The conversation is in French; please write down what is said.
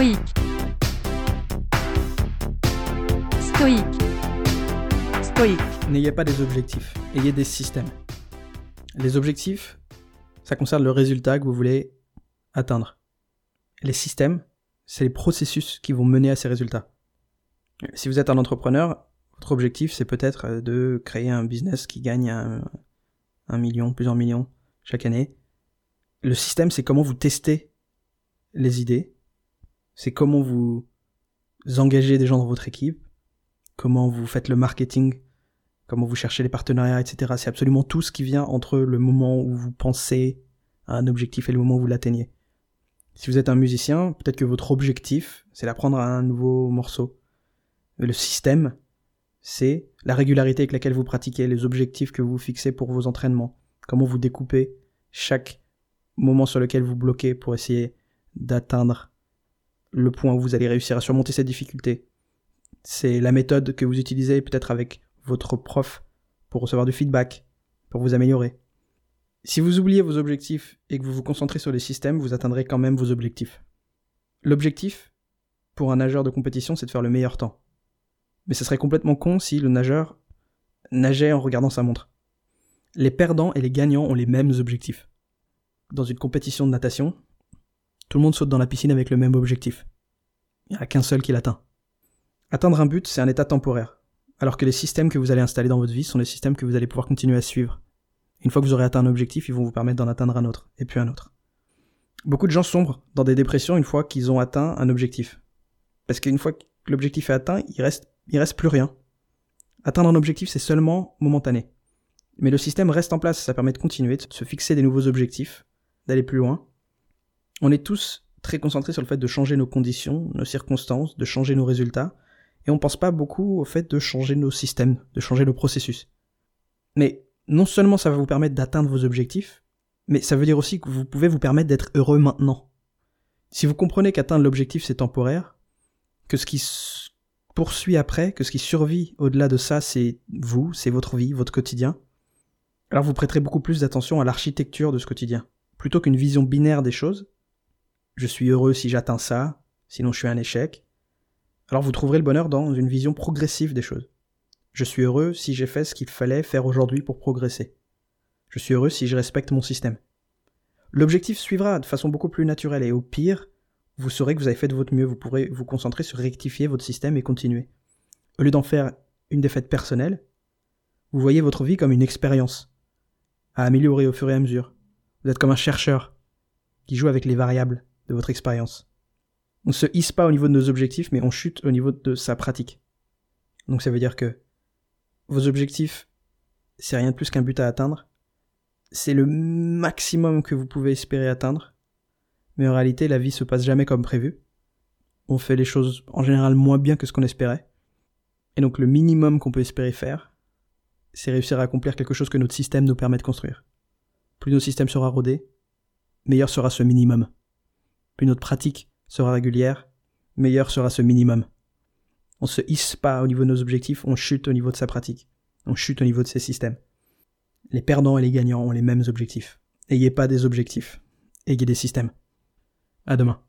Stoïque. Stoïque. Stoïque. N'ayez pas des objectifs, ayez des systèmes. Les objectifs, ça concerne le résultat que vous voulez atteindre. Les systèmes, c'est les processus qui vont mener à ces résultats. Si vous êtes un entrepreneur, votre objectif, c'est peut-être euh, de créer un business qui gagne un, un million, plusieurs millions chaque année. Le système, c'est comment vous testez les idées, c'est comment vous engagez des gens dans votre équipe, comment vous faites le marketing, comment vous cherchez les partenariats, etc. C'est absolument tout ce qui vient entre le moment où vous pensez à un objectif et le moment où vous l'atteignez. Si vous êtes un musicien, peut-être que votre objectif, c'est d'apprendre un nouveau morceau. Le système, c'est la régularité avec laquelle vous pratiquez, les objectifs que vous fixez pour vos entraînements, comment vous découpez chaque moment sur lequel vous bloquez pour essayer d'atteindre le point où vous allez réussir à surmonter cette difficulté. C'est la méthode que vous utilisez peut-être avec votre prof pour recevoir du feedback, pour vous améliorer. Si vous oubliez vos objectifs et que vous vous concentrez sur les systèmes, vous atteindrez quand même vos objectifs. L'objectif, pour un nageur de compétition, c'est de faire le meilleur temps. Mais ce serait complètement con si le nageur nageait en regardant sa montre. Les perdants et les gagnants ont les mêmes objectifs. Dans une compétition de natation, tout le monde saute dans la piscine avec le même objectif. Il n'y a qu'un seul qui l'atteint. Atteindre un but, c'est un état temporaire, alors que les systèmes que vous allez installer dans votre vie sont les systèmes que vous allez pouvoir continuer à suivre. Une fois que vous aurez atteint un objectif, ils vont vous permettre d'en atteindre un autre, et puis un autre. Beaucoup de gens sombrent dans des dépressions une fois qu'ils ont atteint un objectif. Parce qu'une fois que l'objectif est atteint, il reste, il reste plus rien. Atteindre un objectif, c'est seulement momentané. Mais le système reste en place, ça permet de continuer, de se fixer des nouveaux objectifs, d'aller plus loin, on est tous très concentrés sur le fait de changer nos conditions, nos circonstances, de changer nos résultats, et on pense pas beaucoup au fait de changer nos systèmes, de changer nos processus. Mais non seulement ça va vous permettre d'atteindre vos objectifs, mais ça veut dire aussi que vous pouvez vous permettre d'être heureux maintenant. Si vous comprenez qu'atteindre l'objectif c'est temporaire, que ce qui poursuit après, que ce qui survit au-delà de ça c'est vous, c'est votre vie, votre quotidien, alors vous prêterez beaucoup plus d'attention à l'architecture de ce quotidien. Plutôt qu'une vision binaire des choses, je suis heureux si j'atteins ça, sinon je suis un échec. Alors vous trouverez le bonheur dans une vision progressive des choses. Je suis heureux si j'ai fait ce qu'il fallait faire aujourd'hui pour progresser. Je suis heureux si je respecte mon système. L'objectif suivra de façon beaucoup plus naturelle et au pire, vous saurez que vous avez fait de votre mieux, vous pourrez vous concentrer sur rectifier votre système et continuer. Au lieu d'en faire une défaite personnelle, vous voyez votre vie comme une expérience à améliorer au fur et à mesure. Vous êtes comme un chercheur qui joue avec les variables de votre expérience. On ne se hisse pas au niveau de nos objectifs, mais on chute au niveau de sa pratique. Donc ça veut dire que vos objectifs, c'est rien de plus qu'un but à atteindre. C'est le maximum que vous pouvez espérer atteindre. Mais en réalité, la vie se passe jamais comme prévu. On fait les choses en général moins bien que ce qu'on espérait. Et donc le minimum qu'on peut espérer faire, c'est réussir à accomplir quelque chose que notre système nous permet de construire. Plus notre système sera rodé, meilleur sera ce minimum plus notre pratique sera régulière, meilleur sera ce minimum. On se hisse pas au niveau de nos objectifs, on chute au niveau de sa pratique. On chute au niveau de ses systèmes. Les perdants et les gagnants ont les mêmes objectifs. Ayez pas des objectifs. Ayez des systèmes. À demain.